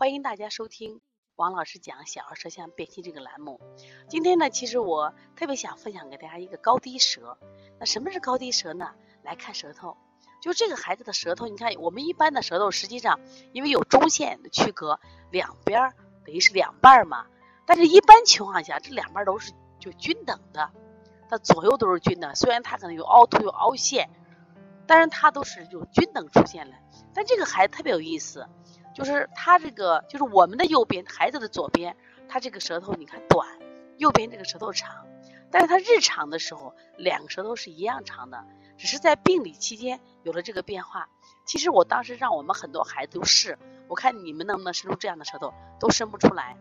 欢迎大家收听王老师讲小儿舌象辨析这个栏目。今天呢，其实我特别想分享给大家一个高低舌。那什么是高低舌呢？来看舌头，就这个孩子的舌头，你看我们一般的舌头，实际上因为有中线的区隔，两边等于是两半嘛。但是一般情况下，这两边都是就均等的，它左右都是均的。虽然它可能有凹凸有凹陷，但是它都是就均等出现了。但这个孩子特别有意思。就是他这个，就是我们的右边孩子的左边，他这个舌头你看短，右边这个舌头长，但是他日常的时候两个舌头是一样长的，只是在病理期间有了这个变化。其实我当时让我们很多孩子都试，我看你们能不能伸出这样的舌头，都伸不出来。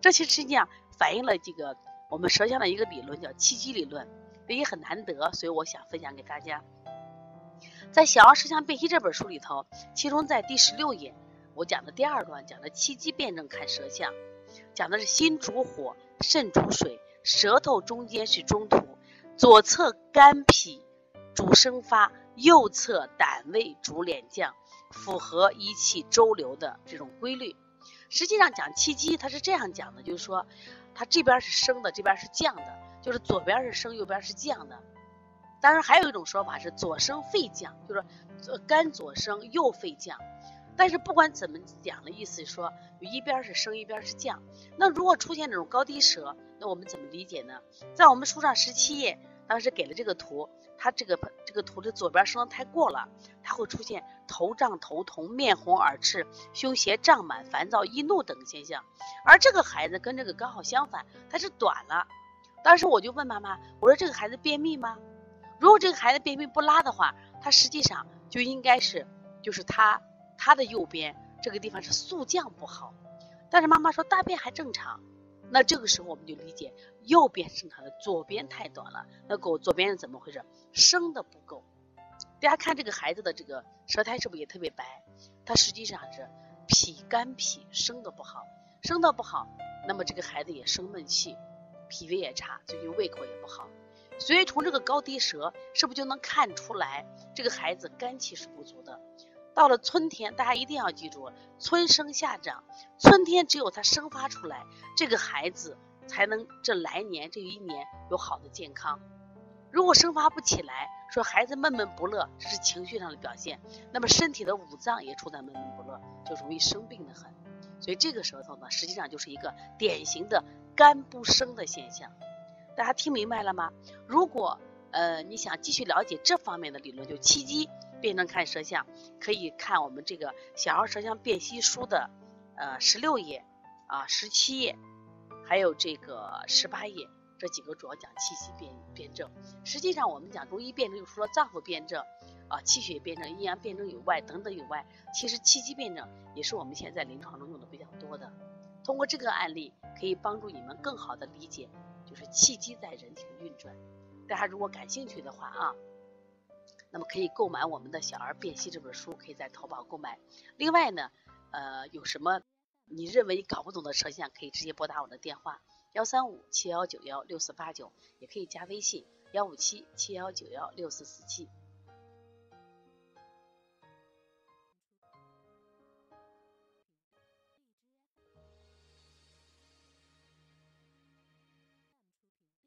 这其实实际上反映了这个我们舌象的一个理论，叫气机理论，也很难得，所以我想分享给大家。在《小儿舌象辨析》这本书里头，其中在第十六页。我讲的第二段讲的气机辩证看舌象，讲的是心主火，肾主水，舌头中间是中土，左侧肝脾主生发，右侧胆胃主敛降，符合一气周流的这种规律。实际上讲气机，它是这样讲的，就是说它这边是升的，这边是降的，就是左边是升，右边是降的。当然还有一种说法是左升肺降，就是肝左升，右肺降。但是不管怎么讲的意思说，一边是升一边是降。那如果出现这种高低舌，那我们怎么理解呢？在我们书上十七页，当时给了这个图，它这个这个图的左边升的太过了，它会出现头胀头痛、面红耳赤、胸胁胀满、烦躁易怒等现象。而这个孩子跟这个刚好相反，他是短了。当时我就问妈妈，我说这个孩子便秘吗？如果这个孩子便秘不拉的话，他实际上就应该是就是他。他的右边这个地方是速降不好，但是妈妈说大便还正常，那这个时候我们就理解右边正常的，左边太短了。那狗左边是怎么回事？生的不够。大家看这个孩子的这个舌苔是不是也特别白？他实际上是脾肝脾生的不好，生的不好，那么这个孩子也生闷气，脾胃也差，最近胃口也不好。所以从这个高低舌是不是就能看出来这个孩子肝气是不足的？到了春天，大家一定要记住，春生夏长，春天只有它生发出来，这个孩子才能这来年这一年有好的健康。如果生发不起来，说孩子闷闷不乐，这是情绪上的表现，那么身体的五脏也处在闷闷不乐，就容易生病的很。所以这个舌头呢，实际上就是一个典型的肝不生的现象。大家听明白了吗？如果呃你想继续了解这方面的理论，就七机。辩证看舌象，可以看我们这个小儿舌象辨析书的呃十六页啊十七页，还有这个十八页这几个主要讲气息辩辩证。实际上我们讲中医辩证，除了脏腑辩证啊气血辩证、阴阳辩证以外等等以外，其实气机辩证也是我们现在临床中用的比较多的。通过这个案例，可以帮助你们更好的理解就是气机在人体的运转。大家如果感兴趣的话啊。那么可以购买我们的小儿辨析这本书，可以在淘宝购买。另外呢，呃，有什么你认为搞不懂的舌象，可以直接拨打我的电话幺三五七幺九幺六四八九，也可以加微信幺五七七幺九幺六四四七。